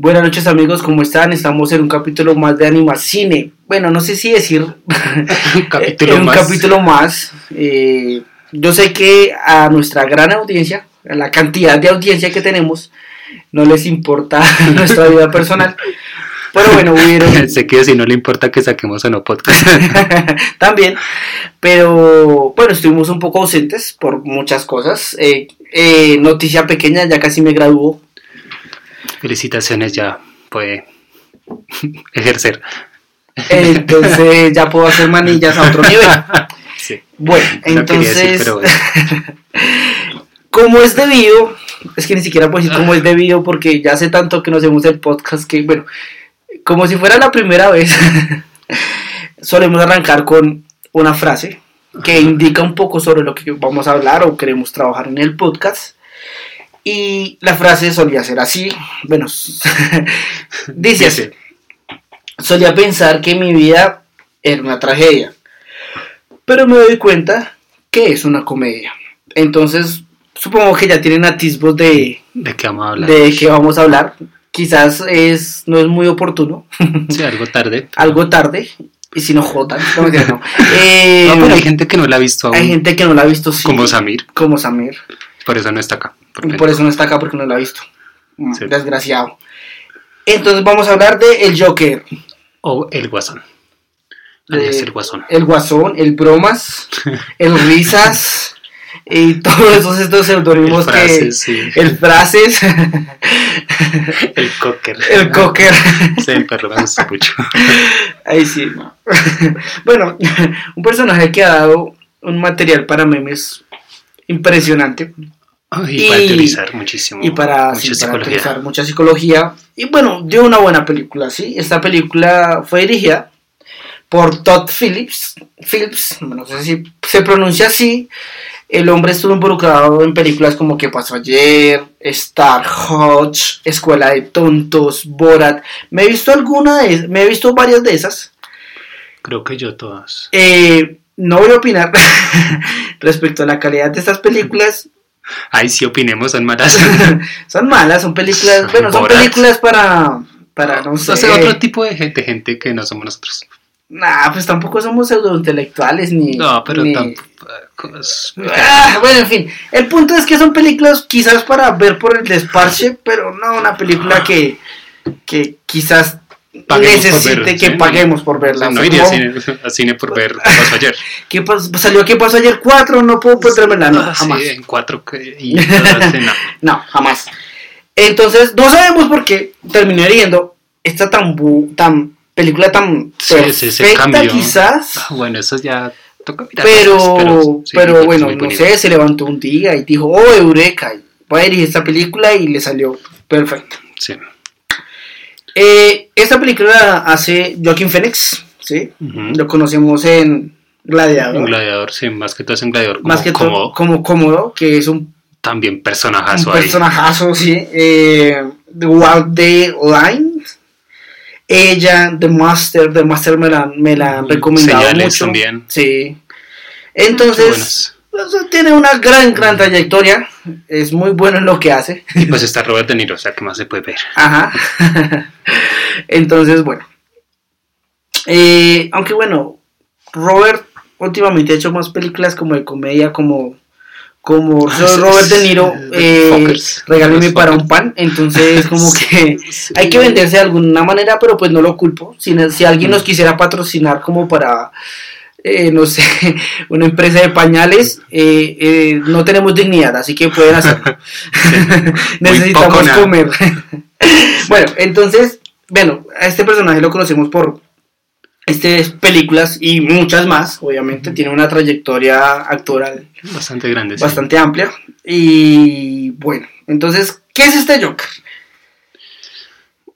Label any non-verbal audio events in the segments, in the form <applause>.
Buenas noches amigos, ¿cómo están? Estamos en un capítulo más de Animacine. Bueno, no sé si decir un <laughs> capítulo un más. capítulo más. Eh, yo sé que a nuestra gran audiencia, a la cantidad de audiencia que tenemos, no les importa <laughs> nuestra vida personal. Pero bueno, hubieron <laughs> sé que si no le importa que saquemos o no podcast. también. Pero bueno, estuvimos un poco ausentes por muchas cosas. Eh, eh, noticia pequeña, ya casi me graduó. Felicitaciones, ya puede <laughs> ejercer. Entonces ya puedo hacer manillas a otro nivel. <laughs> Sí. Bueno, No decir, entonces, pero bueno. <laughs> como es debido, es que ni siquiera puedo decir cómo es debido porque ya hace tanto que no hacemos el podcast que, bueno, como si fuera la primera vez, solemos arrancar con una frase que indica un poco sobre lo que vamos a hablar o queremos trabajar en el podcast. Y la frase solía ser así, bueno, <laughs> dice así. Solía pensar que mi vida era una tragedia, pero me doy cuenta que es una comedia. Entonces, supongo que ya tienen atisbos de, ¿De qué vamos a hablar? de qué vamos a hablar. Quizás es, no es muy oportuno, <laughs> Sí, algo tarde. algo tarde, y si no jodan, <laughs> no. Eh, No, pero hay gente que no la ha visto aún. hay gente que no la ha visto, sí, Como Samir. como Samir. Por eso no está acá. Porque Por eso no está acá porque no la ha visto. Mm, Sí. Desgraciado. Entonces vamos a hablar de El Joker, O el guasón. Alias el guasón. el Guasón, el Bromas, <laughs> el Risas y todos esos estos seudónimos El que... frases, sí. El Frases, El cocker. el Cocker. Sí, el perro mucho. Ahí sí. no. bueno, un personaje que ha dado un material para memes impresionante Y, Y- para utilizar muchísimo. y para, mucha sí, para mucha psicología. Y bueno, dio una buena película, ¿sí? Esta película fue dirigida por Todd Phillips. Phillips, no sé si se pronuncia así. El hombre estuvo involucrado en películas como ¿Qué pasó ayer? Star Hodge, Escuela de Tontos, Borat. Me he visto alguna de me he visto varias de esas. Creo que yo todas. Eh, no voy a opinar <laughs> respecto a la calidad de estas películas. Ay, sí opinemos, son malas. <laughs> son malas, son películas, bueno, son Borat. películas para, para no sé. O sea, otro tipo de gente, gente que no somos nosotros. Nah, pues tampoco somos pseudointelectuales ni. No, pero ni- tampoco. Ah, bueno, en fin. El punto es que son películas quizás para ver por el desparche, pero no una película que, que quizás necesite que sí. paguemos por verla. No O sea, iría a como, cine, a cine por ver qué pasó ayer. <laughs> ¿qué pas- salió ¿Qué pasó ayer 4? No puedo ponerla, no, Ah, sí, jamás. en cuatro y sí, no. <laughs> No, jamás. Entonces, no sabemos por qué terminé viendo esta tan, bu- tan película tan Sí, sí, perfecta quizás. Ah, Bueno, eso ya toca mirar. pero, pero, sí, pues, bueno, no sé, se levantó un día y dijo, oh, Eureka, voy a dirigir esta película y le salió perfecto. Sí. Eh, esta película hace Joaquin Phoenix, ¿sí? Lo conocemos en Gladiador. Un gladiador, sí, más que todo es un gladiador como más que todo cómodo. como cómodo, que es un, También un personajazo ahí. personajazo, sí. Eh, The Walk the Line. Ella, The Master, The Master me la, me la han recomendado Señales mucho. también. Sí. Muy Entonces, tiene una gran, gran trayectoria. Es muy bueno en lo que hace. Y pues está Robert De Niro, o sea, ¿qué más se puede ver? Ajá. <laughs> Entonces, bueno. Eh, aunque bueno, Robert últimamente ha hecho más películas como de comedia, como como Ah, Robert De Niro, eh, regáleme para un pan. Entonces, como <laughs> que hay que venderse de alguna manera, pero pues no lo culpo. Si, si alguien nos quisiera patrocinar como para, eh, no sé, <laughs> una empresa de pañales, eh, eh, no tenemos dignidad, así que pueden hacerlo. <laughs> <laughs> Necesitamos comer. bueno, entonces, bueno, a este personaje lo conocemos por estas películas y muchas más, obviamente, tiene una trayectoria actoral Bastante grande. sí. bastante amplia. Y bueno, entonces, ¿qué es este Joker?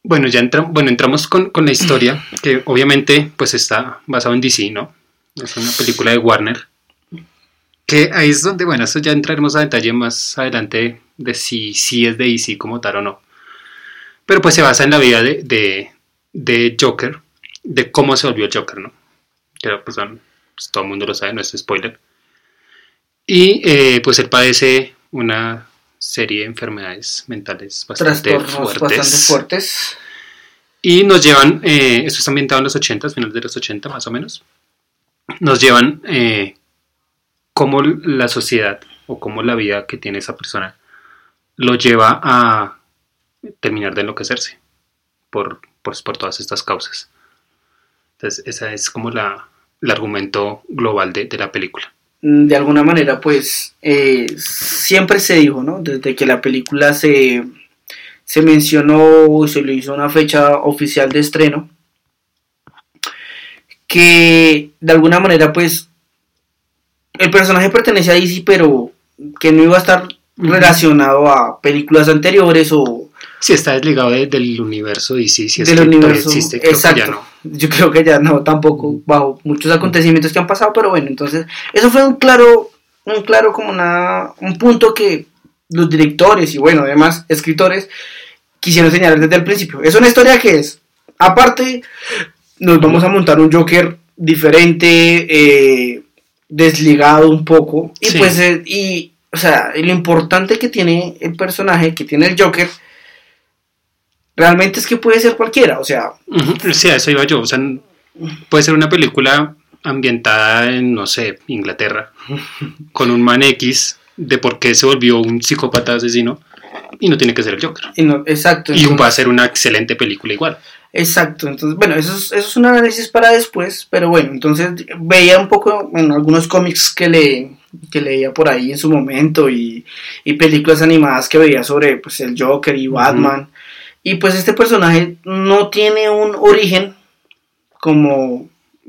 Bueno, ya entra- bueno, entramos con, con la historia, que obviamente pues está basado en DC, ¿no? Es una película de Warner. Que ahí es donde, bueno, eso ya entraremos a detalle más adelante de si, si es de DC como tal o no. Pero pues se basa en la vida de, de, de Joker, de cómo se volvió Joker, ¿no? Que pues, bueno, pues, todo el mundo lo sabe, no es spoiler. Y eh, pues él padece una serie de enfermedades mentales bastante fuertes. bastante fuertes. Y nos llevan, eh, esto está ambientado en los 80, finales de los 80 más o menos, nos llevan eh, cómo la sociedad o cómo la vida que tiene esa persona lo lleva a terminar de enloquecerse por, por, por todas estas causas. Entonces, ese es como la, el argumento global de, de la película. Mm, De alguna manera, pues, eh, siempre se dijo, ¿no? Desde que la película se, se mencionó y se le hizo una fecha oficial de estreno, que de alguna manera, pues, el personaje pertenece a DC, pero que no iba a estar relacionado a películas anteriores o Si está desligado de- del universo sí, si es del que universo. existe, creo Exacto. que ya no. Yo creo que ya no, tampoco, bajo muchos acontecimientos que han pasado, pero bueno, entonces, eso fue un claro, un claro como una, un punto que los directores y bueno, además escritores quisieron señalar desde el principio. Es una historia que es, aparte, nos vamos a montar un Joker diferente, eh, desligado un poco, y Sí. pues, eh, y, o sea, lo importante que tiene el personaje, que tiene el Joker, realmente es que puede ser cualquiera, o sea, Sí, a eso iba yo. O sea, puede ser una película ambientada en, no sé, Inglaterra, <laughs> con un man X de por qué se volvió un psicópata asesino y no tiene que ser el Joker. y no- exacto. Y va a ser una excelente película igual. Exacto, entonces, bueno, eso es, eso es un análisis para después, pero bueno, entonces veía un poco en algunos cómics que, le, que leía por ahí en su momento y, y películas animadas que veía sobre pues, el Joker y Batman. Y pues este personaje no tiene un origen como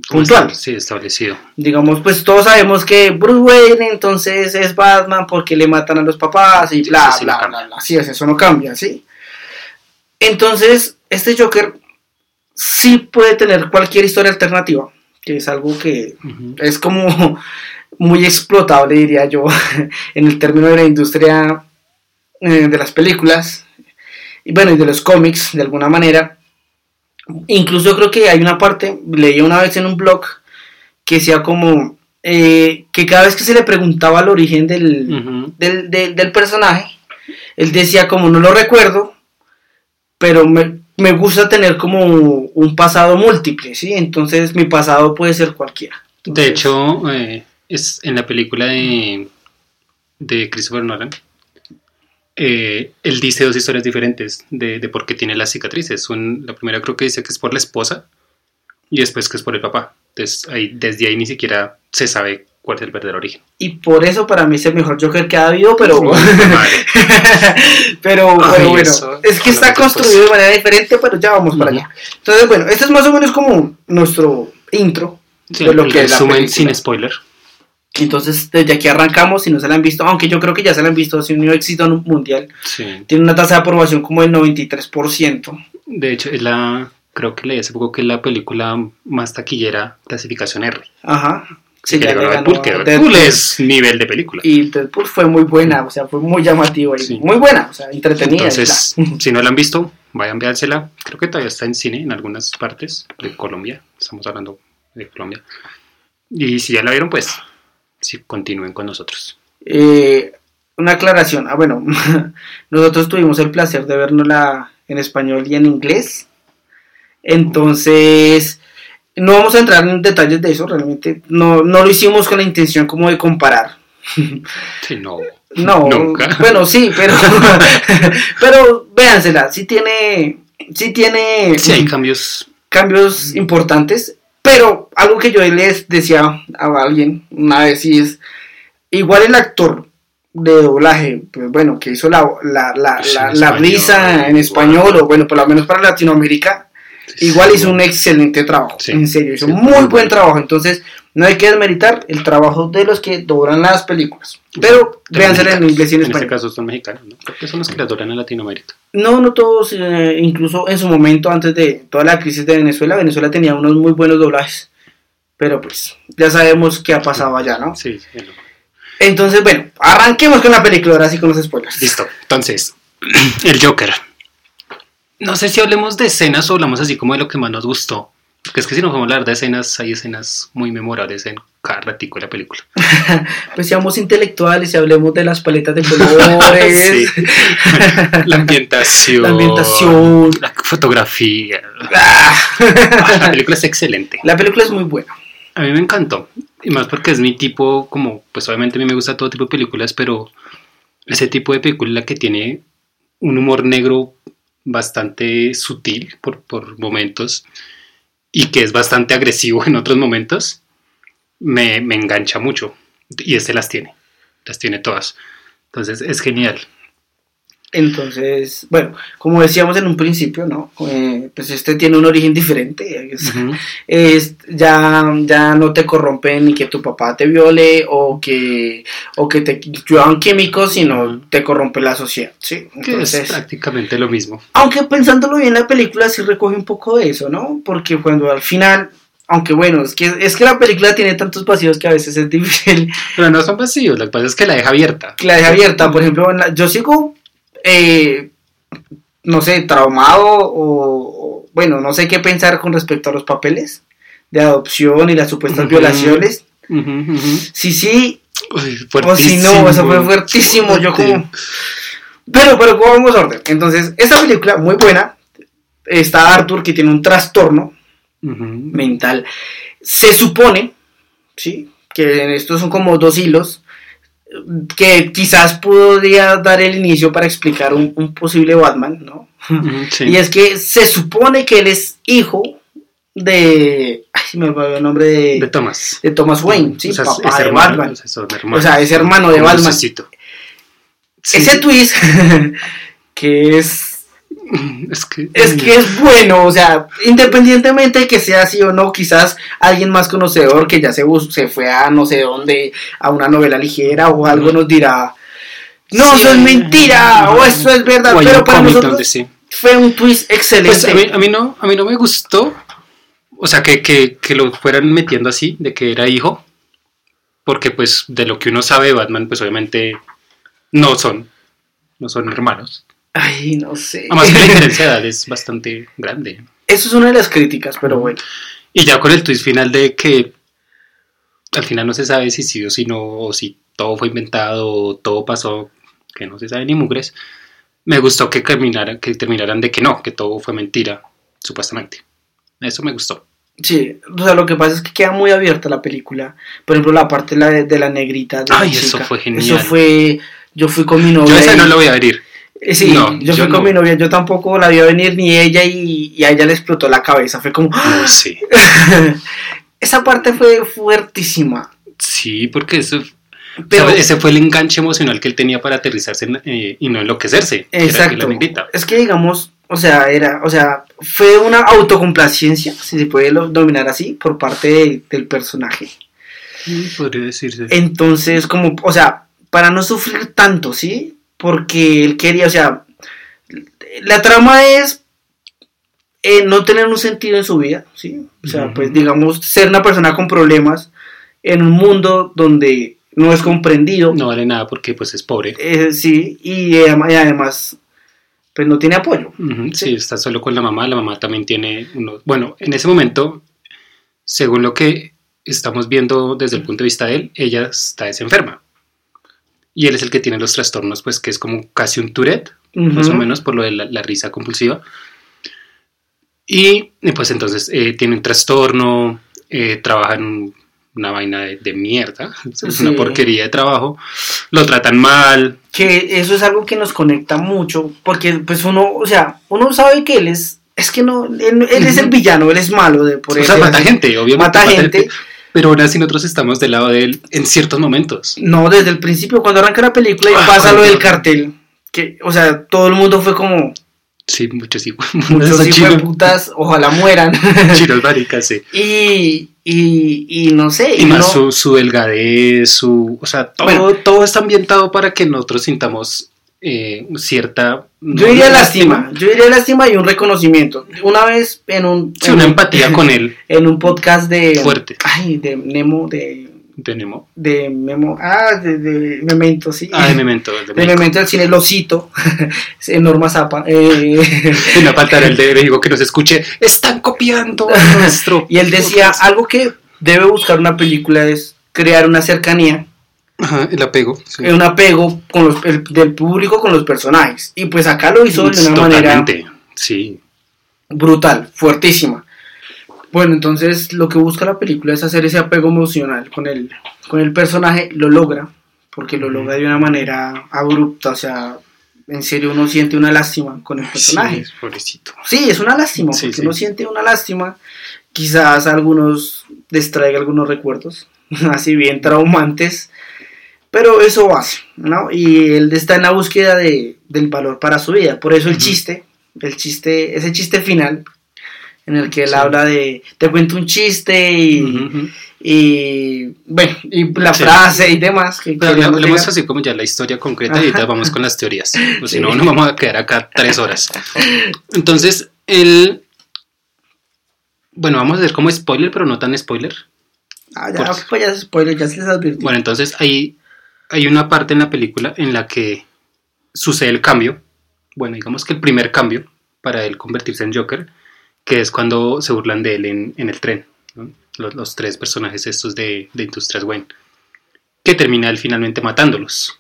puntual. Sí, establecido. Digamos, pues todos sabemos que Bruce Wayne entonces es Batman porque le matan a los papás y Sí, bla, sí, sí, bla, bla, bla. Así es, eso no cambia, ¿sí? Entonces, este Joker sí puede tener cualquier historia alternativa, que es algo que es como <laughs> muy explotable, diría yo, <laughs> en el término de la industria eh, de las películas y bueno, y de los cómics, de alguna manera. Incluso creo que hay una parte, leí una vez en un blog, que decía como eh, que cada vez que se le preguntaba el origen del, del, del- del personaje, él decía como no lo recuerdo, pero me, me gusta tener como un pasado múltiple, ¿sí? Entonces mi pasado puede ser cualquiera. De hecho, eh, es en la película de, de Christopher Nolan. Eh, él dice dos historias diferentes de, de por qué tiene las cicatrices. Un- la primera creo que dice que es por la esposa y después que es por el papá. Entonces, ahí, desde ahí ni siquiera se sabe cuál es el verdadero origen. Y por eso para mí es el mejor Joker que ha habido, pero... <laughs> Pero Ay, bueno, bueno, eso, es que está construido de manera diferente, pero ya vamos para Ujú. allá. Entonces, bueno, este es más o menos como nuestro intro Sí, de lo que es la resumen sin spoiler. Entonces, desde aquí arrancamos, si no se la han visto, aunque yo creo que ya se la han visto, si un éxito mundial, Sí. tiene una tasa de aprobación como del 93%. De hecho, es la, creo que leí hace poco que es la película más taquillera clasificación R. Ajá. Sí, que ya le ganó Deadpool, Deadpool Deadpool. es nivel de película. Y Deadpool fue muy buena, o sea, fue muy llamativa y Sí. muy buena, o sea, entretenida. Entonces, <laughs> si no la han visto, vayan, véansela. Creo que todavía está en cine en algunas partes de Colombia. Estamos hablando de Colombia. Y si ya la vieron, pues, sí, continúen con nosotros. Eh, una aclaración. Ah, bueno, <laughs> nosotros tuvimos el placer de vernosla en español y en inglés. Entonces, no vamos a entrar en detalles de eso, realmente no, no lo hicimos con la intención como de comparar. Sí, no. <laughs> No, Nunca. <laughs> bueno, sí, pero, pero véansela, sí tiene, sí tiene Sí, hay cambios. cambios importantes, pero algo que yo les decía a alguien una vez y es, igual el actor de doblaje, pues bueno, que hizo la, la, la, Pues la- en la español, risa en igual. español, o bueno, por lo menos para Latinoamérica, igual hizo un excelente trabajo, Sí, en serio, hizo muy muy buen trabajo, entonces no hay que desmeritar el trabajo de los que doblan las películas, pero De véansela en inglés y en En este español. caso son mexicanos, ¿no? Creo que son los que las doblan en Latinoamérica. No, no todos, eh, incluso en su momento, antes de toda la crisis de Venezuela, Venezuela tenía unos muy buenos doblajes. Pero pues, ya sabemos qué ha pasado allá, ¿no? Sí, sí. Entonces, bueno, arranquemos con la película, ahora sí con los spoilers. Listo. Entonces, <clears throat> el Joker. No sé si hablemos de escenas o hablamos así como de lo que más nos gustó. Porque es que si nos vamos a hablar de escenas, hay escenas muy memorables en cada ratico de la película. <laughs> Pues seamos intelectuales y hablemos de las paletas de colores. <laughs> Sí. <laughs> La ambientación. La ambientación. La fotografía. Ah. Ah, La película es excelente. La película es muy buena. A mí me encantó. Y más porque es mi tipo, como, pues obviamente a mí me gusta todo tipo de películas, pero ese tipo de película que tiene un humor negro bastante sutil por, por momentos y que es bastante agresivo en otros momentos, me, me engancha mucho. Y este las tiene. Las tiene todas. Entonces es genial. Entonces, bueno, como decíamos en un principio, ¿no? Eh, pues este tiene un origen diferente. Es, ya, ya no te corrompe ni que tu papá te viole o que, o que te lluevan químicos, sino te corrompe la sociedad, ¿sí? Que es Entonces, prácticamente lo mismo. aunque pensándolo bien, la película sí recoge un poco de eso, ¿no? Porque cuando al final, aunque bueno, es que, es que la película tiene tantos vacíos que a veces es difícil Pero no son vacíos, lo que pasa es que la deja abierta. la deja abierta. Por ejemplo, la- yo sigo, eh, no sé, traumado o, o, bueno, no sé qué pensar con respecto a los papeles de adopción y las supuestas violaciones. Ujú. Sí, sí, Uy, o si no, eso fue fuertísimo. Yo como... Pero, pero, ¿cómo vamos a orden? Entonces, esta película, muy buena. Está Arthur, que tiene un trastorno mental. Se supone, ¿sí? Que estos son como dos hilos que quizás podría dar el inicio para explicar un, un posible Batman, ¿no? <laughs> Sí. Y es que se supone que él es hijo de... Ay, se me olvidó el nombre de, de Thomas. de Thomas Wayne, ¿sí? O sea, Papá es de hermano, Batman. o sea, son hermanos. O sea, es hermano de Batman. Sí, Ese twist, <laughs> que es <clears throat> Es que, Es que es bueno, o sea, independientemente de que sea así o no, quizás alguien más conocedor que ya se, se fue a no sé dónde, a una novela ligera o algo nos dirá, no, Sí. eso es mentira, o eso es verdad, pero para nosotros donde sí. fue un twist excelente. Pues a mí, a mí no, a mí no me gustó. O sea, que, que, que lo fueran metiendo así, de que era hijo. Porque pues de lo que uno sabe Batman, pues obviamente no son. No son hermanos. Ay, no sé. Además que la <laughs> diferencia de edad es bastante grande. Eso es una de las críticas, pero bueno. Y ya con el twist final de que al final no se sabe si sí o si no, o si todo fue inventado, o todo pasó, que no se sabe ni mugres. Me gustó que terminaran, que terminaran de que no, que todo fue mentira, supuestamente. Eso me gustó. Sí, o sea, lo que pasa es que queda muy abierta la película. Por ejemplo, la parte de la, de la negrita. De la Ay, eso chica. fue genial. Eso fue. Yo fui con mi novia. Yo esa no lo voy a abrir. Eh, Sí, No, yo, yo fui con mi novia, yo tampoco la vi venir ni ella y, y a ella le explotó la cabeza. Fue como. No sé. <laughs> Esa parte fue fuertísima. Sí, porque eso, Pero, ese fue el enganche emocional que él tenía para aterrizarse en- eh, y no enloquecerse. que exacto. negrita. Es que digamos, o sea, era, o sea, fue una autocomplacencia, si se puede dominar así, por parte de- del personaje. Mm, Podría decirse. Entonces, como, o sea, para no sufrir tanto, ¿sí? Porque él quería, o sea, la trama es eh, no tener un sentido en su vida, ¿sí? O sea, pues digamos, ser una persona con problemas en un mundo donde no es comprendido, No vale nada porque pues es pobre. eh, sí, y, y además, pues no tiene apoyo. Sí, está solo con la mamá. La mamá también tiene uno. Bueno, en ese momento, según lo que estamos viendo desde el punto de vista de él, ella está desenferma. Y él es el que tiene los trastornos, pues que es como casi un Tourette, más o menos, por lo de la, la risa compulsiva. Y pues entonces eh, tiene un trastorno, eh, trabaja en una vaina de, de mierda, <laughs> es Sí. una porquería de trabajo, lo tratan mal, que eso es algo que nos conecta mucho, porque pues uno, o sea, uno sabe que él es, es que no, él, él es el villano, él es malo de por o sea, mata gente, obviamente. Mata gente. Pero aún así nosotros estamos del lado de él en ciertos momentos. No, desde el principio, cuando arranca la película y Ah, pasa lo del cartel, que, o sea, todo el mundo fue como, Sí, muchos hijos. <laughs> muchos hijos putas, ojalá mueran. <laughs> Chiros maricas, sí. y, y, y no sé, Y y más no- su, su delgadez, su... O sea, todo, Bueno. todo está ambientado para que nosotros sintamos eh, cierta... yo diría lástima, yo diría lástima y un reconocimiento. Una vez en un, Sí, en una un- empatía con él. <laughs> en un podcast de Fuerte. ay de Nemo de de Nemo. De Memo. Ah, de, de Memento, sí. Ah, de <laughs> Memento. De. Memento del cine, lo cito. <laughs> en Norma Zapa. Eh, Y no faltará el de México que nos escuche. Están copiando nuestro. y él decía: algo que debe buscar una película es crear una cercanía, Ajá, el apego. sí. un apego con los, el- del público con los personajes. Y pues acá lo hizo de una manera Totalmente. Sí. brutal, fuertísima. Bueno, entonces lo que busca la película es hacer ese apego emocional con el, con el personaje, lo logra, porque lo logra de una manera abrupta, o sea, en serio uno siente una lástima con el personaje. Sí, pobrecito. Sí, es una lástima, Sí, porque sí. uno siente una lástima, quizás algunos distraiga algunos recuerdos, <laughs> así bien traumantes, pero eso hace, ¿no? Y él está en la búsqueda de, del valor para su vida, por eso el chiste, el chiste, ese chiste final, en el que él Sí. habla de, te cuento un chiste y, y bueno, y la Sí. frase y demás. Que Pero hablemos así como ya la historia concreta y ahorita vamos con las teorías. O si Sí. no, nos vamos a quedar acá tres horas. Entonces, el. Bueno, vamos a hacer como spoiler, pero no tan spoiler. Ah, ya, pues ya es spoiler, ya se les advirtió. Bueno, entonces hay, hay una parte en la película en la que sucede el cambio. Bueno, digamos que el primer cambio para él convertirse en Joker, que es cuando se burlan de él en, el tren. Los, tres personajes estos de, Industrias Wayne. Que termina él finalmente matándolos.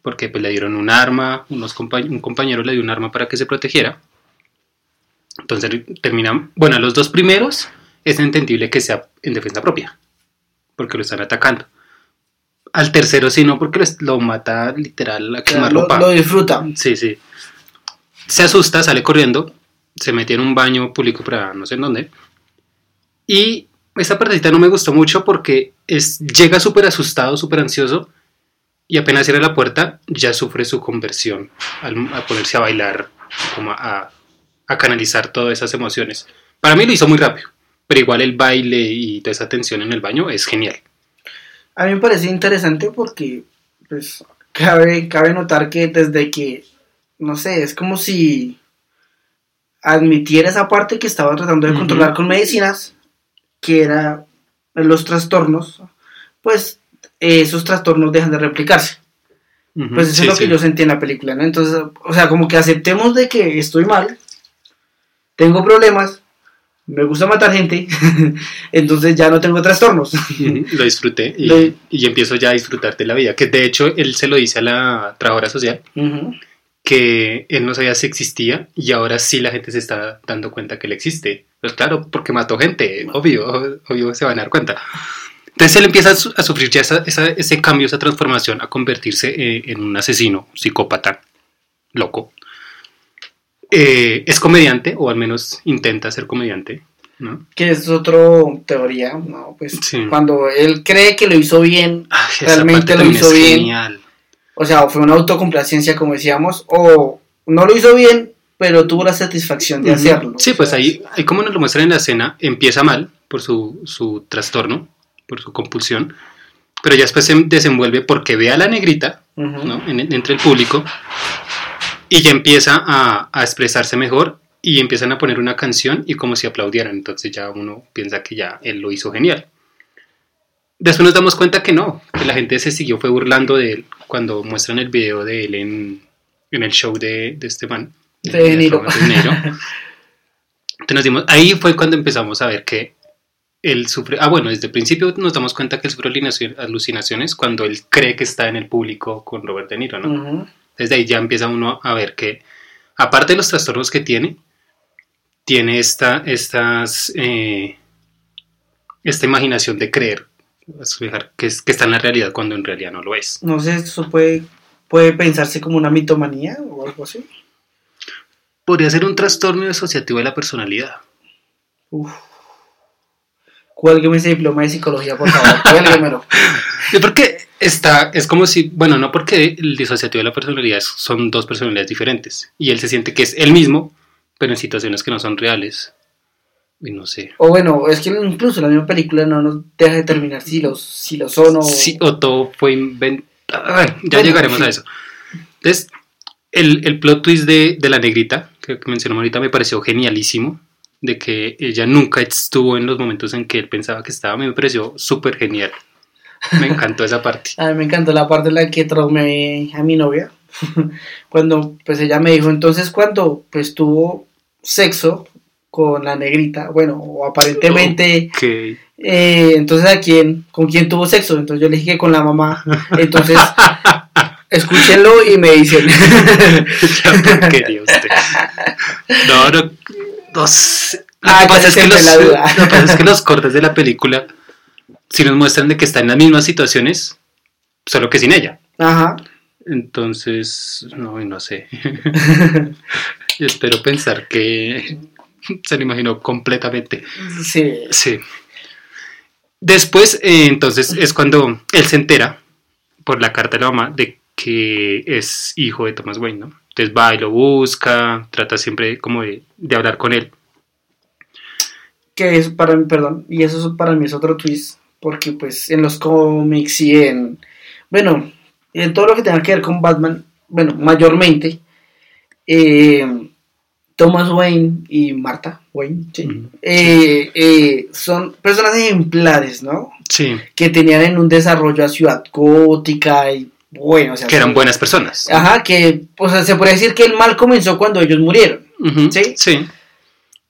Porque pues, le dieron un arma, un compañero le dio un arma para que se protegiera. Entonces termina... Bueno, los dos primeros es entendible que sea en defensa propia. Porque lo están atacando. Al tercero sí, no, porque lo, mata literal a quemar lo, ropa. lo disfruta. Sí, sí. Se asusta, sale corriendo, se mete en un baño público para no sé en dónde. Y esa partecita no me gustó mucho porque es, llega súper asustado, súper ansioso. Y apenas cierra la puerta, ya sufre su conversión al, a ponerse a bailar, como a, a canalizar todas esas emociones. Para mí lo hizo muy rápido, pero igual el baile y toda esa tensión en el baño es genial. A mí me parece interesante porque, pues, cabe, cabe notar que desde que, no sé, es como si admitiera esa parte que estaba tratando de controlar con medicinas, que era los trastornos, pues esos trastornos dejan de replicarse. Pues eso sí, es lo que yo sentí en la película, ¿no? Entonces, o sea, como que aceptemos de que estoy mal, tengo problemas, me gusta matar gente, <laughs> entonces ya no tengo trastornos. Lo disfruté y, y empiezo ya a disfrutar de la vida. Que de hecho él se lo dice a la trabajadora social que él no sabía si existía y ahora sí la gente se está dando cuenta que él existe. Pues claro, porque mató gente, obvio, obvio se van a dar cuenta. Entonces él empieza a, su- a sufrir ya esa- esa- ese cambio, esa transformación, a convertirse eh, en un asesino, psicópata, loco. Eh, es comediante, o al menos intenta ser comediante, ¿no? Que es otra teoría, ¿no? Pues Sí. cuando él cree que lo hizo bien, Ah, Realmente lo hizo bien. Genial. o sea, fue una autocomplacencia, como decíamos, o no lo hizo bien, pero tuvo la satisfacción de hacerlo. Sí, pues ahí, ahí como nos lo muestran en la escena, empieza mal por su, su trastorno, por su compulsión, pero ya después se desenvuelve porque ve a la negrita. ¿no? En- entre el público y ya empieza a, a expresarse mejor y empiezan a poner una canción y como si aplaudieran, entonces ya uno piensa que ya él lo hizo genial. Después nos damos cuenta que no, que la gente se siguió, fue burlando de él cuando muestran el video de él en, en el show de, de este man. De De De Niro. <laughs> Entonces nos dimos, ahí fue cuando empezamos a ver que él sufre, ah bueno, desde el principio nos damos cuenta que él sufre alucinaci- alucinaciones cuando él cree que está en el público con Robert De Niro, ¿no? Ujú. Desde ahí ya empieza uno a ver que, aparte de los trastornos que tiene, tiene esta, estas, eh, esta imaginación de creer que, es, que está en la realidad cuando en realidad no lo es. No sé, eso puede, puede pensarse como una mitomanía o algo así. Podría ser un trastorno disociativo de la personalidad. Uf. Cuélgueme ese diploma de psicología, por favor. Cuélguemelo. <laughs> Porque está, es como si, bueno, no porque el disociativo de la personalidad son dos personalidades diferentes y él se siente que es él mismo, pero en situaciones que no son reales. Y no sé. O bueno, es que incluso la misma película no nos deja determinar si los, si lo son o... Sí, o todo fue inventado. Ya Bueno, llegaremos sí. a eso. Entonces, el, el plot twist de, de la negrita, que, que mencionamos ahorita, me pareció genialísimo. De que ella nunca estuvo en los momentos en que él pensaba que estaba. Me pareció súper genial. <laughs> Me encantó esa parte. A mí me encantó la parte en la que traumé a mi novia. <laughs> cuando pues ella me dijo, entonces cuando pues tuvo sexo con la negrita, bueno, o aparentemente, Ok. eh, entonces a quién, con quién tuvo sexo, entonces yo le dije que con la mamá, entonces <laughs> escúchenlo y me dicen, Ya usted. No, no, no sé. Lo Ah, que pasa ya es que siempre los, lo que pasa es que los cortes de la película sí nos muestran de que está en las mismas situaciones, solo que sin ella. ajá, Entonces, no, no sé. <laughs> <laughs> Espero pensar que <laughs> se lo imaginó completamente. sí, Sí. Después, eh, entonces, es cuando él se entera por la carta de la mamá de que es hijo de Thomas Wayne, ¿no? Entonces va y lo busca, trata siempre como de, de hablar con él. que es para mí, perdón, y eso es- para mí es otro twist, porque pues en los cómics y en, bueno, en todo lo que tenga que ver con Batman, bueno, mayormente, eh, Thomas Wayne y Martha Wayne, sí, eh, eh, son personas ejemplares, ¿no? Sí, Que tenían en un desarrollo a ciudad gótica y bueno, o sea, que eran buenas personas. Ajá, que, o sea, se podría decir que el mal comenzó cuando ellos murieron. Ujú, ¿sí? Sí.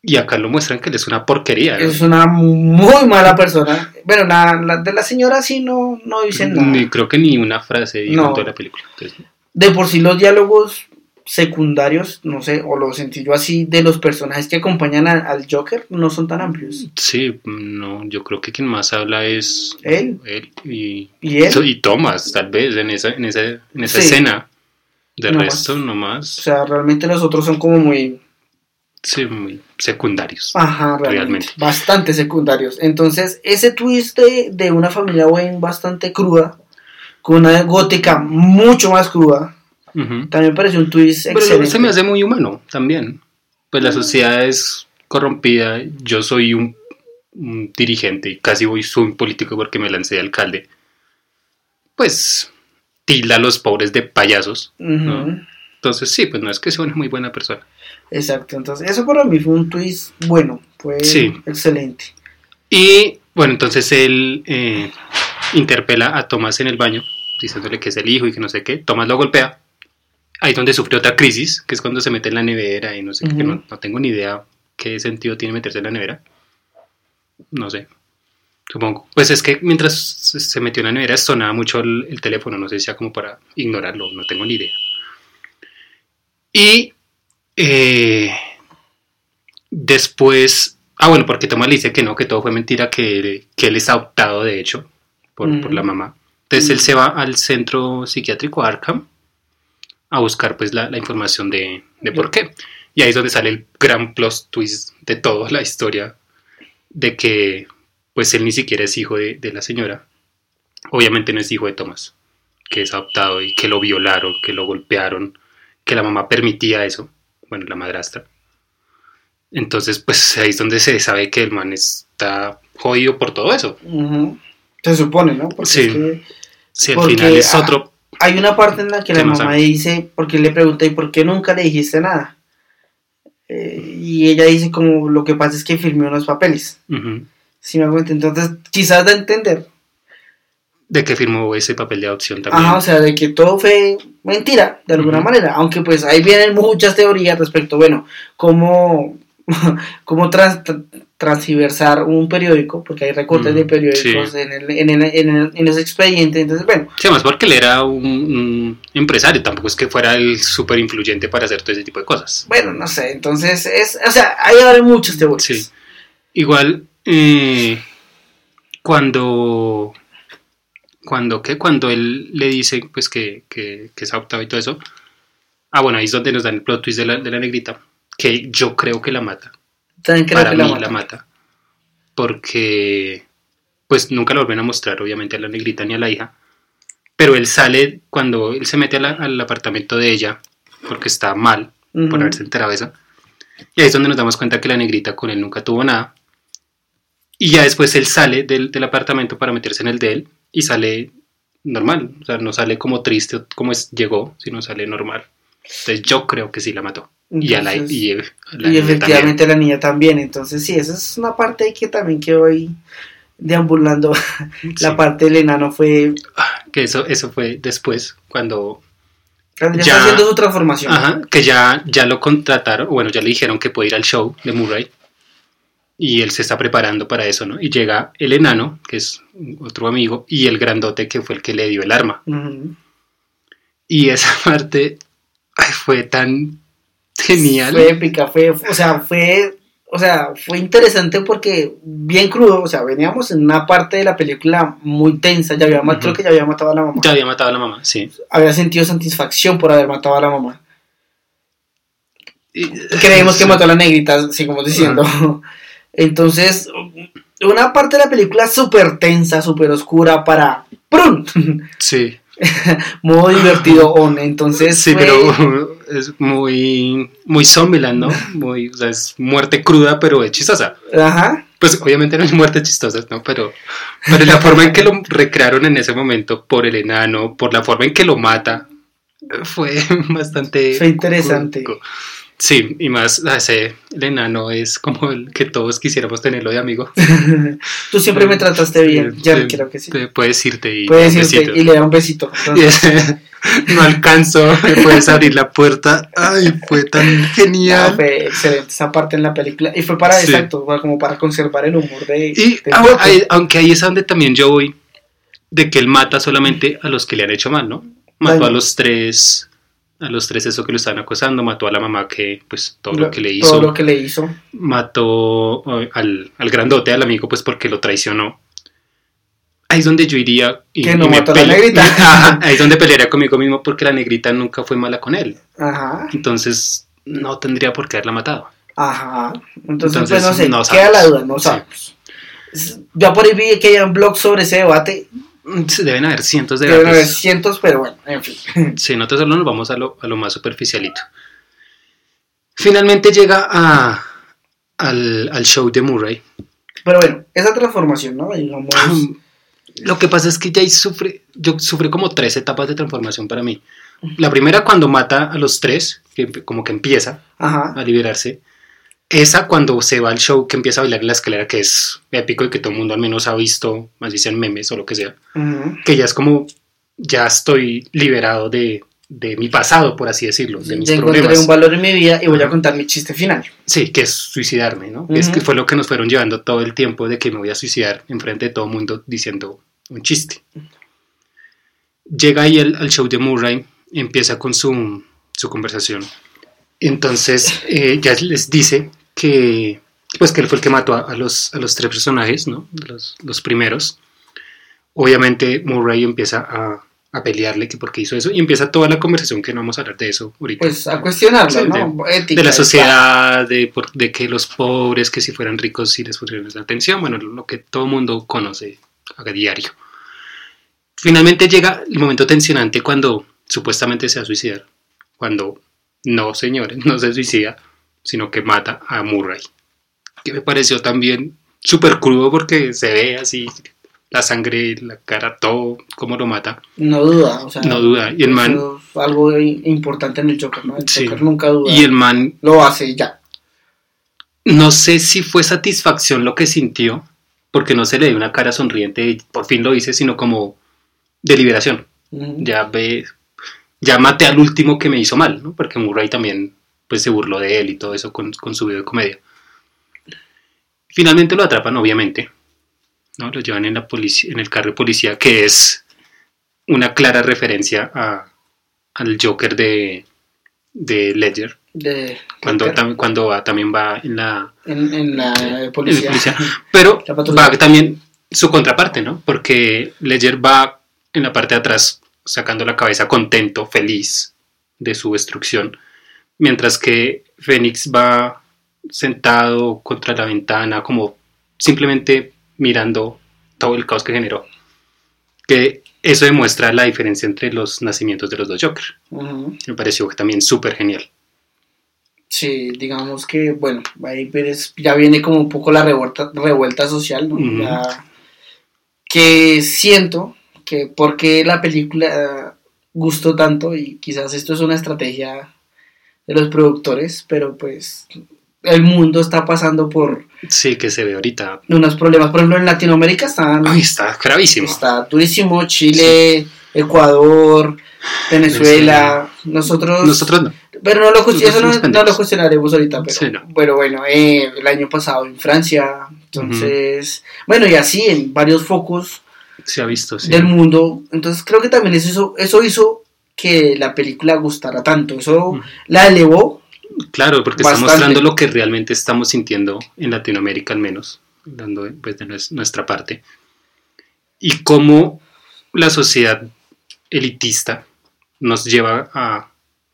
Y acá lo muestran que él es una porquería. ¿no? Es una muy mala persona. Bueno, la, la- de la señora sí no, no dicen nada. Ni, creo que ni una frase dijo No. en toda la película. Entonces, De por sí los diálogos secundarios, no sé, o lo sentí yo así, de los personajes que acompañan a- al Joker, no son tan amplios. sí, no, yo creo que quien más habla es Él. él y, ¿Y él? y Thomas, tal vez, en esa, en esa, en esa Sí. escena. De No resto, más. no O sea, realmente los otros son como muy... Sí, muy secundarios. Ajá, realmente. Realmente. Bastante secundarios. Entonces, ese twist de, de una familia Wayne bastante cruda, con una gótica mucho más cruda, también parece un twist Pero excelente. se me hace muy humano también. Pues la sociedad es corrompida. Yo soy un, un dirigente y casi voy soy un político porque me lancé de alcalde. Pues tilda a los pobres de payasos. Entonces sí, pues no es que sea una muy buena persona. Exacto, entonces eso para mí fue un twist bueno, fue Sí. excelente. Y bueno, entonces él eh, interpela a Tomás en el baño, diciéndole que es el hijo y que no sé qué. Tomás lo golpea. Ahí es donde sufre otra crisis, que es cuando se mete en la nevera y no sé qué, no, no tengo ni idea qué sentido tiene meterse en la nevera. No sé. Supongo. Pues es que mientras se metió en la nevera sonaba mucho el, el teléfono, no sé si sea como para ignorarlo, no tengo ni idea. Y eh, después, ah bueno, porque Tomás le dice que no, que todo fue mentira, que, que él es adoptado de hecho por, por la mamá. Entonces él se va al centro psiquiátrico Arkham a buscar pues la, la información de, de por qué. Y ahí es donde sale el gran plot twist de toda la historia de que pues él ni siquiera es hijo de, de la señora. Obviamente no es hijo de Thomas, que es adoptado y que lo violaron, que lo golpearon, que la mamá permitía eso, bueno, la madrastra. Entonces, pues ahí es donde se sabe que el man está jodido por todo eso. Se supone, ¿no? Porque Sí. es que Si al Porque, final es ah, otro, hay una parte en la que ¿Qué la mamá hay? dice, porque le pregunta, ¿y por qué nunca le dijiste nada? Eh, y ella dice como, lo que pasa es que firmé unos papeles. ujú, ¿Sí me? Entonces, quizás da a entender. De que firmó ese papel de adopción también. Ajá, o sea, de que todo fue mentira, de alguna manera. Aunque pues ahí vienen muchas teorías respecto, bueno, cómo, <laughs> cómo trans- tra- transversar un periódico, porque hay recortes de periódicos sí. en, el, en, el, en, el- en ese expediente. Entonces, bueno, Sí, además porque él era un, un empresario, tampoco es que fuera el súper influyente para hacer todo ese tipo de cosas. bueno, no sé. Entonces, es, o sea, ahí habrá muchas teorías. Sí. Igual, eh, cuando, cuando, ¿qué? Cuando él le dice, pues, que, que, que es adoptado y todo eso, ah, bueno, ahí es donde nos dan el plot twist de la, de la negrita, que yo creo que la mata. También creo Para que mí la la mata. mata. Porque, pues, nunca lo vuelven a mostrar, obviamente, a la negrita ni a la hija. Pero él sale, cuando él se mete la- al apartamento de ella, porque está mal, Ujú. por haberse enterado eso. Y ahí es donde nos damos cuenta que la negrita con él nunca tuvo nada. Y ya después él sale del, del apartamento para meterse en el de él y sale normal. O sea, no sale como triste como es, llegó, sino sale normal. Entonces yo creo que sí la mató. y a la, Entonces- y, a la y niña efectivamente la niña también. Entonces, sí, esa es una parte que también quedó ahí deambulando, <laughs> la Sí. parte del enano fue... Que eso, eso fue después, cuando Cuando ya, Ya. está haciendo su transformación. Ajá, que ya, ya lo contrataron, bueno, ya le dijeron que puede ir al show de Murray. Y él se está preparando para eso, ¿no? Y llega el enano, que es otro amigo, y el grandote, que fue el que le dio el arma. Y esa <laughs> parte ay, fue tan genial. Fue épica, fue, o sea, fue, o sea, fue interesante porque bien crudo, o sea, veníamos en una parte de la película muy tensa, ya había, ma- Ujú. creo que ya había matado a la mamá, Ya había matado a la mamá, sí. había sentido satisfacción por haber matado a la mamá. Creemos que mató a la negrita, seguimos diciendo. Entonces, una parte de la película súper tensa, súper oscura para ¡prum! <laughs> Sí, modo divertido <laughs> on. Entonces, sí, fue- pero <laughs> es muy, muy Zombieland, ¿no? Muy, o sea, es muerte cruda, pero es chistosa. Ajá. Pues obviamente no es muerte chistosa, ¿no? Pero, pero la forma en que lo recrearon en ese momento por el enano, por la forma en que lo mata, fue bastante... Fue interesante. Sí, y más, ese, el enano es como el que todos quisiéramos tenerlo de amigo. <laughs> Tú siempre me trataste bien, ya creo que sí. Puedes irte y... Puedes irte y le da un besito. <laughs> Entonces, no alcanzo, me puedes abrir la puerta. Ay, fue tan <laughs> no, genial. fue excelente esa parte en la película. Y fue para, Sí. exacto, como para conservar el humor de. Y aunque ahí es donde también yo voy, de que él mata solamente a los que le han hecho mal, ¿no? Mató Daño. a los tres, a los tres eso que lo estaban acosando, mató a la mamá que, pues, todo lo que le Todo hizo, lo que le hizo. mató eh, al, al grandote, al amigo, pues porque lo traicionó. Ahí es donde yo iría y, Que no y me mató a la negrita. <laughs> Ajá, ahí es donde pelearía conmigo mismo porque la negrita nunca fue mala con él. Ajá. Entonces no tendría por qué haberla matado. Ajá. Entonces, Entonces, pues no sé, no queda la duda, no Sí. sabemos. Ya por ahí vi que hay un blog sobre ese debate. Mm, Deben haber cientos de Deben haber cientos, pero bueno, en fin. <laughs> Sí, nosotros solo nos vamos a lo, a lo más superficialito. Finalmente llega a, al, al show de Murray. Pero bueno, esa transformación, ¿no? Digamos. Lo que pasa es que Jay sufre, yo sufre como tres etapas de transformación para mí. La primera cuando mata a los tres, que como que empieza Ajá. a liberarse. Esa cuando se va al show que empieza a bailar en la escalera, que es épico y que todo el mundo al menos ha visto, más dicen memes o lo que sea. Que ya es como, ya estoy liberado de, de mi pasado, por así decirlo, de mis Ya encontré problemas. un valor en mi vida y voy a contar mi chiste final. Sí, que es suicidarme, ¿no? Es que fue lo que nos fueron llevando todo el tiempo de que me voy a suicidar enfrente de todo el mundo diciendo un chiste. Llega ahí al, al show de Murray, empieza con su, su conversación. Entonces, eh, ya les dice que, pues que él fue el que mató a, a los, a los tres personajes, ¿no? Los, los primeros. Obviamente Murray empieza a, a pelearle que por qué hizo eso y empieza toda la conversación que no vamos a hablar de eso ahorita Pues a cuestionarlo, Sí, ¿no? Ética de la sociedad, de, por- de que los pobres, que si fueran ricos, sí les pusieran esa atención, bueno, lo que todo mundo conoce a diario. Finalmente llega el momento tensionante cuando supuestamente se va a suicidar, cuando no, señores, no se suicida, sino que mata a Murray, que me pareció también súper crudo porque se ve así la sangre, la cara, todo, cómo lo mata, No duda, o sea. no duda, y el man, es algo importante en el Joker, ¿no? El Sí. Joker nunca duda. y el man Lo hace ya. No sé si fue satisfacción lo que sintió, porque no se le dio una cara sonriente y por fin lo hice, sino como de liberación. Ya ve, ya maté al último que me hizo mal, ¿no? Porque Murray también pues se burló de él y todo eso con, con su video de comedia. Finalmente lo atrapan, obviamente. ¿no? Lo llevan en, la en el carro de policía, que es una clara referencia a, al Joker de, de Ledger. De, Cuando, tam- cuando va, también va en la, en, en la eh, en policía. Pero <laughs> La va también su contraparte, ¿no? Porque Ledger va en la parte de atrás sacando la cabeza contento, feliz de su destrucción, mientras que Fénix va sentado contra la ventana, como simplemente mirando todo el caos que generó. Que eso demuestra la diferencia entre los nacimientos de los dos Joker. Ujú. Me pareció también súper genial. Sí, digamos que, bueno, ahí ves- ya viene como un poco la revuelta, revuelta social, ¿no? Ujú. Ya- que siento que porque la película gustó tanto y quizás esto es una estrategia de los productores, pero pues el mundo está pasando por Sí, que se ve ahorita. unos problemas. Por ejemplo, en Latinoamérica están, Ay, está gravísimo. está durísimo. Chile, Ecuador, Venezuela. Nosotros, Nosotros no. pero no lo, eso no, lo cuestionaremos ahorita. Pero Sí, no. bueno, bueno, eh, el año pasado en Francia. Entonces, bueno, y así en varios focos Se ha visto, sí. del mundo. Entonces creo que también eso hizo, eso hizo que la película gustara tanto. Eso la elevó. Claro, porque está Bastante. mostrando lo que realmente estamos sintiendo en Latinoamérica al menos, dando pues, de nues- nuestra parte. Y cómo la sociedad elitista nos lleva a,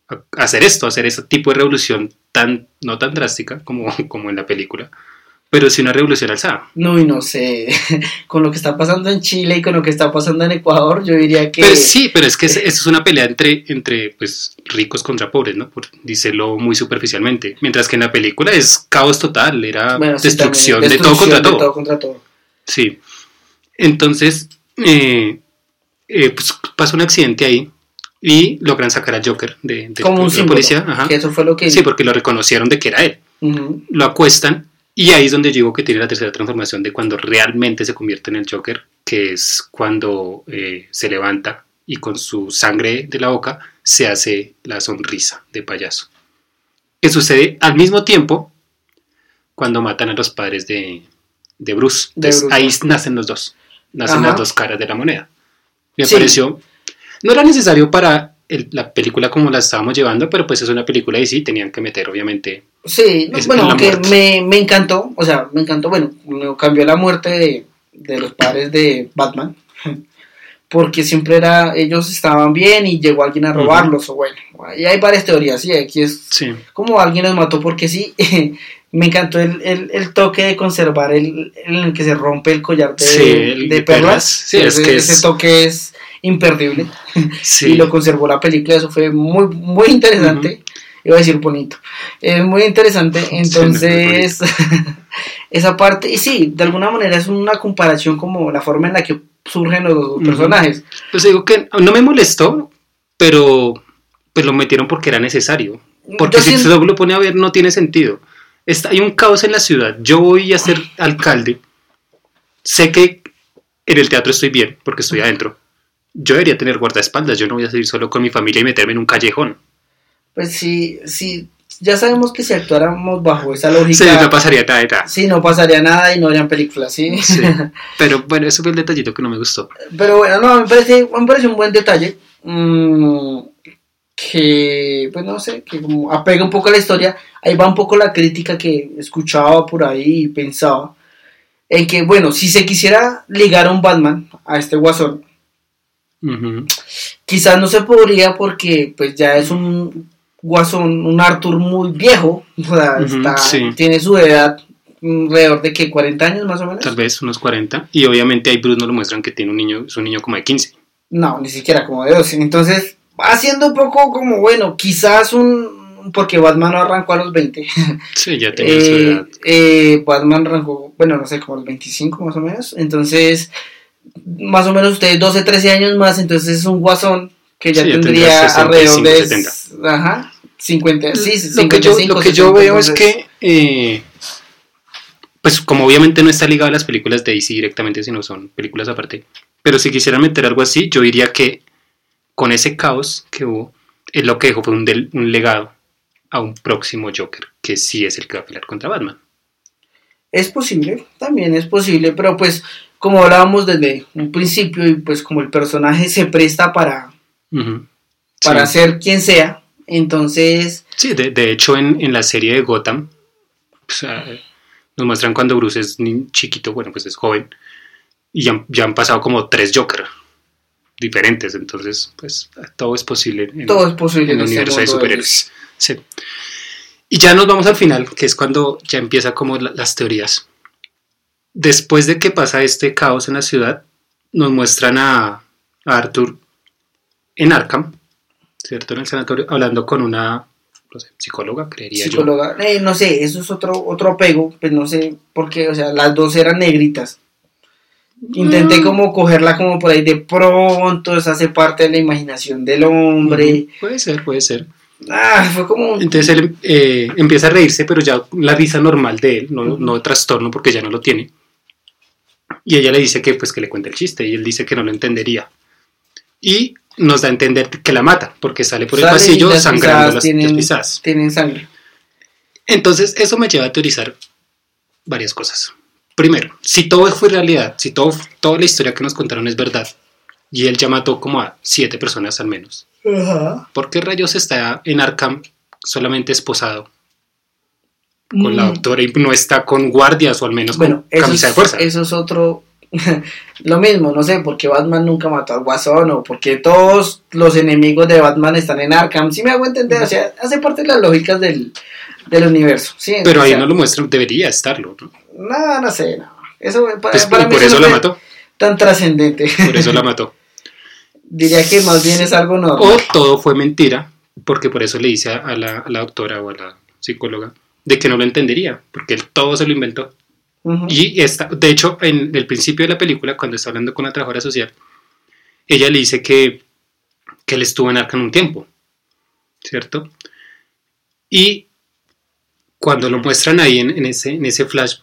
a hacer esto, a hacer ese tipo de revolución tan, no tan drástica como, como en la película, pero sí una revolución alzada. No, y no sé, <laughs> con lo que está pasando en Chile y con lo que está pasando en Ecuador, yo diría que... Pero sí, pero es que es- eso es una pelea entre, entre pues, ricos contra pobres, ¿no? Por decirlo muy superficialmente. Mientras que en la película es caos total, era Bueno, sí, destrucción, de todo contra de todo. contra todo. Sí. Entonces, eh, eh, pues pasa un accidente ahí y logran sacar al Joker de, de- Como de un la policía. Ajá. que eso fue lo que... Sí, porque lo reconocieron de que era él. Lo acuestan y ahí es donde yo digo que tiene la tercera transformación de cuando realmente se convierte en el Joker, que es cuando eh, se levanta y con su sangre de la boca se hace la sonrisa de payaso. Que sucede al mismo tiempo cuando matan a los padres de, de Bruce. De Entonces, Bruce. ahí nacen los dos. Nacen Ajá. las dos caras de la moneda. Me Sí. pareció. No era necesario para el- la película como la estábamos llevando, pero pues es una película y sí, tenían que meter, obviamente. Sí, no, Es bueno, aunque me, me encantó, o sea, me encantó, bueno, me cambió la muerte de, de los padres de Batman, <laughs> porque siempre era, ellos estaban bien y llegó alguien a robarlos, o bueno, y hay varias teorías, sí, aquí es Sí. como alguien los mató porque sí, <laughs> me encantó el, el, el toque de conservar el, en el que se rompe el collar de, Sí, de de perlas, perlas. Sí, es ese, que ese es- toque es imperdible Sí. y lo conservó la película, eso fue muy, muy interesante, iba a decir bonito, es muy interesante, entonces <laughs> esa parte, y sí, de alguna manera es una comparación como la forma en la que surgen los dos personajes, Pues digo que no me molestó, pero pues lo metieron porque era necesario. Porque Yo si siento- se lo pone a ver no tiene sentido. Está, hay un caos en la ciudad. Yo voy a ser alcalde. Sé que en el teatro estoy bien porque estoy adentro. Yo debería tener guardaespaldas. Yo no voy a salir solo con mi familia y meterme en un callejón. pues sí, sí, ya sabemos que si actuáramos bajo esa lógica... Sí, no pasaría nada. Sí, no pasaría nada y no habrían películas, ¿sí? Sí. <laughs> Pero bueno, eso fue el detallito que no me gustó. Pero bueno, no, me parece, me parece un buen detalle. mm, que, pues no sé, que como apega un poco a la historia. Ahí va un poco la crítica que escuchaba por ahí y pensaba. En que, bueno, si se quisiera ligar a un Batman, a este guasón, Quizás no se podría porque pues ya es un guasón, un Arthur muy viejo. <laughs> O sea, Ujú, está, sí. tiene su edad alrededor de que 40 años más o menos. Tal vez unos 40. Y obviamente ahí Bruce nos lo muestran que tiene un niño, es un niño como de 15. No, ni siquiera como de 12. Entonces, va siendo un poco como, bueno, quizás un... Porque Batman no arrancó a los 20. <laughs> Sí, ya tenía su Eh, edad. eh, Batman arrancó, bueno, no sé, como a los 25 más o menos. Entonces, más o menos ustedes 12, 13 años más. Entonces es un guasón que ya Sí, tendría tendría 65, alrededor de... 70. Ajá, 50, sí, lo que yo, 55, lo que yo 60, veo es que, eh, pues como obviamente no está ligado a las películas de DC directamente, sino son películas aparte, pero si quisieran meter algo así, yo diría que con ese caos que hubo, es lo que dejó fue un, del- un legado a un próximo Joker, que sí es el que va a pelear contra Batman. Es posible, también es posible, pero pues como hablábamos desde un principio y pues como el personaje se presta para, para sí. ser quien sea, entonces Sí, de, de hecho en, en la serie de Gotham, nos muestran cuando Bruce es chiquito, bueno, pues es joven, y ya, han- ya han pasado como tres Joker diferentes, entonces, pues todo es posible en, todo es posible en el este universo de superhéroes. Sí. Y ya nos vamos al final, que es cuando ya empieza como la- las teorías. Después de que pasa este caos en la ciudad, nos muestran a, a Arthur en Arkham, ¿cierto? En el sanatorio, hablando con una no sé, psicóloga, creería yo. psicóloga. Eh, no sé, eso es otro, otro apego, pues no sé, porque, o sea, las dos eran negritas. Intenté Mm. como cogerla como por ahí de pronto, eso hace parte de la imaginación del hombre. Puede ser, puede ser. Ah, fue como... Entonces él eh, empieza a reírse, pero ya la risa normal de él, no, no trastorno porque ya no lo tiene. Y ella le dice que pues que le cuente el chiste y él dice que no lo entendería. Y nos da a entender que la mata porque sale por el Sale y pasillo las sangrando pisadas las, tienen- las pisadas. Tienen sangre. Entonces eso me lleva a teorizar varias cosas. Primero, si todo fue realidad, si todo, toda la historia que nos contaron es verdad, y él ya mató como a siete personas al menos, Ajá. ¿por qué rayos está en Arkham solamente esposado con la Mm. doctora y no está con guardias o al menos Bueno, con camisa es, de fuerza? eso es otro. <laughs> Lo mismo, no sé, porque Batman nunca mató al Guasón o porque todos los enemigos de Batman están en Arkham. Sí me hago entender, o sea, hace parte de las lógicas del, del universo. Sí, Pero o ahí no lo muestran, debería estarlo. ¿no? No, no sé, no. Eso para, Pues, para y mí por eso eso no la mató. tan trascendente. Por eso la <laughs> mató. Diría que más bien es algo O normal. todo fue mentira, porque por eso le dice a a la, a la doctora o a la psicóloga de que no lo entendería, porque él todo se lo inventó. Ujú. Y está, de hecho, en el principio de la película, cuando está hablando con la trabajadora social, ella le dice que, que él estuvo en Arkham un tiempo, ¿cierto? Y cuando lo muestran ahí en, en ese, en ese flash,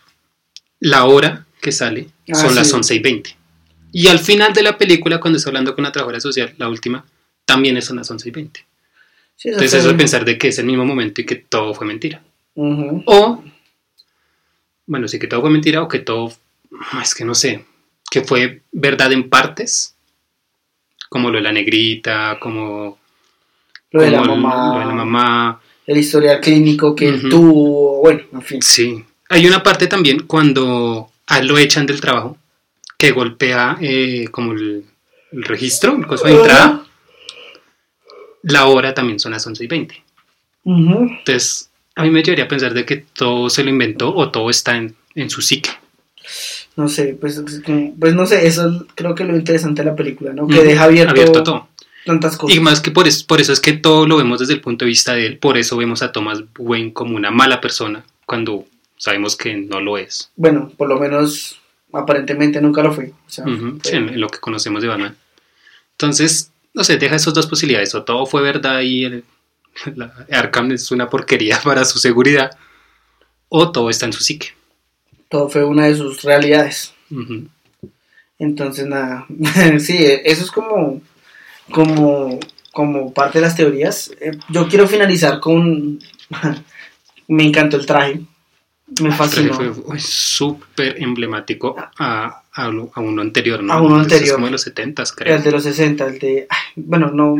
la hora que sale Ah, son las sí. 11 y 20. Y al final de la película, cuando está hablando con la trabajadora social, la última, también son las 11 y 20. Sí, Entonces eso es pensar de que es el mismo momento y que todo fue mentira. Ujú. O, bueno, sí que todo fue mentira o que todo, es que no sé, que fue verdad en partes, como lo de la negrita, como Lo de la mamá. lo de la mamá. el historial clínico que él Ujú. tuvo, bueno, en fin. Sí. Hay una parte también cuando a él lo echan del trabajo, que golpea eh, como el, el registro, el coso de entrada. La hora también son las 11 y 20. Ujú. Entonces, a mí me llevaría a pensar de que todo se lo inventó o todo está en, en su psique. No sé, pues, es como- pues no sé, eso es creo que lo interesante de la película, ¿no? Que deja abierto, abierto a todo. tantas cosas. Y más que por eso, por eso es que todo lo vemos desde el punto de vista de él. Por eso vemos a Thomas Wayne como una mala persona cuando sabemos que no lo es. Bueno, por lo menos aparentemente nunca lo fue. O sea, fue- sí, en, en lo que conocemos de Batman. Entonces, no sé, deja esas dos posibilidades. O todo fue verdad y el, <laughs> la- Arkham es una porquería <laughs> para su seguridad. O todo está en su psique. todo fue una de sus realidades. Entonces, nada, <laughs> sí, eso es como, como, como parte de las teorías. Eh, Yo quiero finalizar con, me encantó el traje, me traje fascinó. fue uy, súper emblemático a, a, uno anterior, ¿no? A uno Ese Es anterior. como de los 70 creo. El de los 60, el de, ay, bueno, no,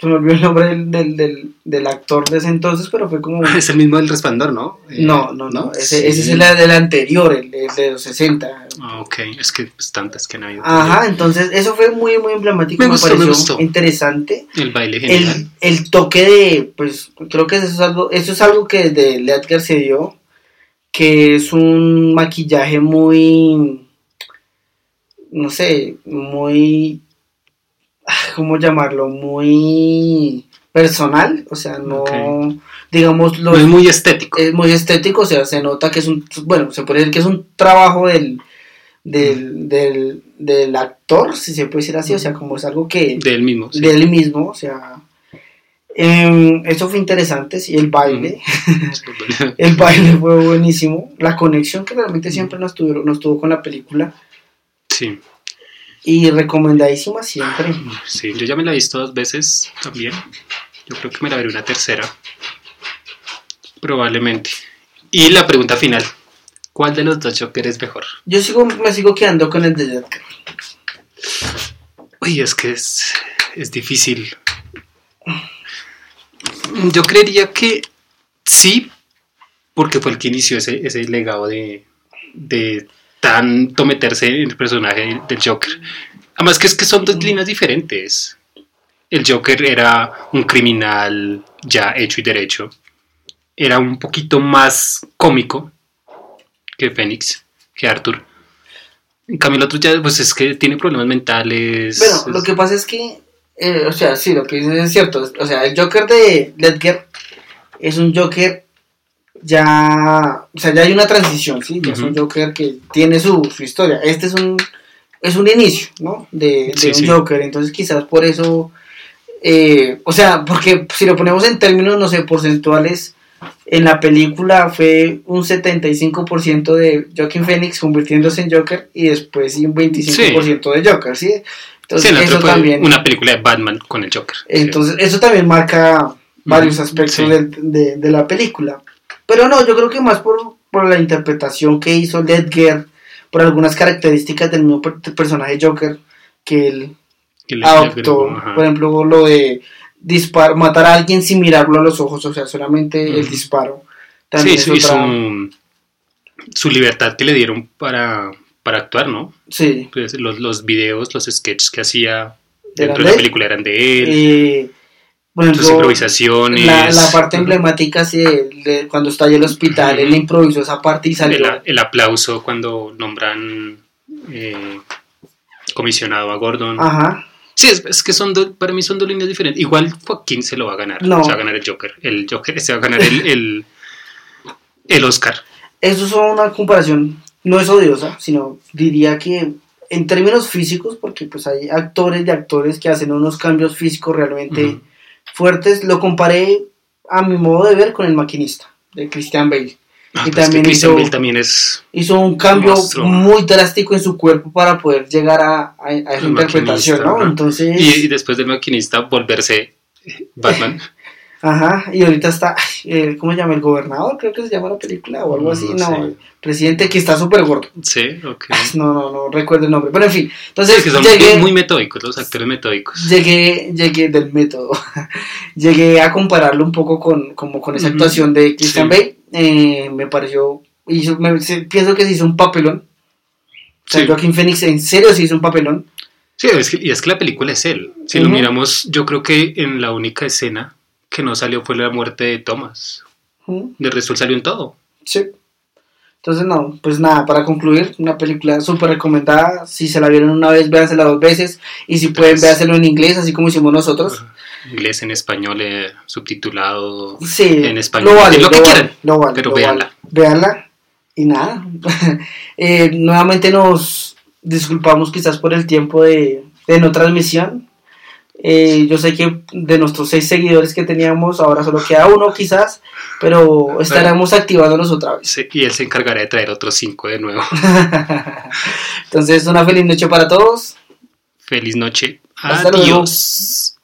se me olvidó el nombre del, del, del, del actor de ese entonces, pero fue como... <laughs> Es el mismo del resplandor, ¿no? Eh, No, no, no, ese, Sí. ese es el del anterior, el, el de los 60. Ah, ok, es que pues, tantas que han habido. Ajá, entonces eso fue muy, muy emblemático, Me me, gustó, me pareció gustó. interesante. El baile genial. El, el toque de, pues creo que eso es algo, eso es algo que de Edgar se dio, que es un maquillaje muy, no sé, muy, ah, ¿cómo llamarlo? Muy personal, o sea, no, Ok. digamos, lo, No es muy estético. es muy estético, o sea, se nota que es un, bueno, se puede decir que es un trabajo del, del, del, del actor, si se puede decir así, o sea, como es algo que, de él mismo. sí. de él mismo, o sea, em, eso fue interesante, sí, el baile, <laughs> el baile fue buenísimo, la conexión que realmente siempre nos tuvo, nos tuvo con la película, Sí, y recomendadísima siempre. sí, yo ya me la he visto dos veces también. Yo creo que me la veré una tercera. Probablemente. Y la pregunta final. ¿Cuál de los dos Joker es mejor? Yo sigo, me sigo quedando con el de Edgar. Uy, es que es, es difícil. Yo creería que sí, porque fue el que inició ese, ese legado de, de tanto meterse en el personaje del Joker. Además que es que son dos líneas diferentes. El Joker era un criminal ya hecho y derecho. Era un poquito más cómico que Fénix, que Arthur. En cambio el otro ya, pues es que tiene problemas mentales. Bueno, lo que pasa es que, eh, o sea, sí, lo que dices es cierto. O sea, el Joker de Ledger es un Joker ya, o sea, ya hay una transición, ¿sí? Ya es un. Joker que tiene su, su historia. Este es un, es un inicio, ¿no? De, de Sí, un sí. Joker, entonces quizás por eso Eh, o sea, porque si lo ponemos en términos, no sé, porcentuales, en la película fue un 75% de Joaquin Phoenix convirtiéndose en Joker y después sí un 25% de Joker, ¿sí? Entonces, eso también... Una película de Batman con el Joker. Entonces, eso también marca varios aspectos de, de, la película. Pero no, yo creo que más por, por la interpretación que hizo Ledger, por algunas características del mismo personaje Joker que él adoptó. Por ejemplo, lo de dispar, matar a alguien sin mirarlo a los ojos, o sea, solamente el disparo. sí, sí su, su, libertad que le dieron para, para actuar, ¿no? Sí. Pues, los, los videos, los sketches que hacía dentro de la película eran de él. Eh, sus improvisaciones. La, la parte emblemática, sí, de, cuando está en el hospital, él improvisó esa parte y salió. El, el aplauso cuando nombran eh, comisionado a Gordon. Ajá. Sí, es, que son para mí son dos líneas diferentes. Igual Joaquín se lo va a ganar. Se va a ganar el Joker. El Joker se va a ganar el, el, Oscar. Eso es una comparación, no es odiosa, sino diría que en términos físicos, porque pues hay actores de actores que hacen unos cambios físicos realmente fuertes, lo comparé a mi modo de ver con el maquinista de Christian Bale. Ah, y también hizo, también es hizo un cambio muy drástico en su cuerpo para poder llegar a, a, esa interpretación, ¿no? Entonces... Y, después del maquinista volverse Batman. <laughs> Ajá, y ahorita está, ¿cómo se llama? El gobernador, creo que se llama la película o algo así, no, presidente que está súper gordo. Sí, ok. No, no, no recuerdo el nombre, pero en fin, entonces que son llegué, muy metódicos, los actores metódicos. Llegué, llegué del método, <laughs> llegué a compararlo un poco con, como con esa actuación de Christian Bale, eh, me pareció, hizo, pienso que se hizo un papelón. O sea, Joaquín Phoenix en serio se hizo un papelón. Sí, y es que la película es él. Si lo miramos, yo creo que en la única escena que no salió fue la muerte de Thomas. De resto salió en todo. Sí. Entonces, no, pues nada, para concluir, una película súper recomendada. Si se la vieron una vez, véansela dos veces. Y si pueden, véaselo en inglés, así como hicimos nosotros inglés en español, eh, subtitulado sí, en español, lo, vale, lo, que quieran, vale, pero véanla. Véanla y nada. <laughs> eh, nuevamente nos disculpamos quizás por el tiempo de, de no transmisión. Eh, yo sé que de nuestros seis seguidores que teníamos, ahora solo queda uno quizás, pero estaremos activándonos otra vez. Sí, y él se encargará de traer otros cinco de nuevo. <laughs> Entonces, una feliz noche para todos. Feliz noche. Adiós.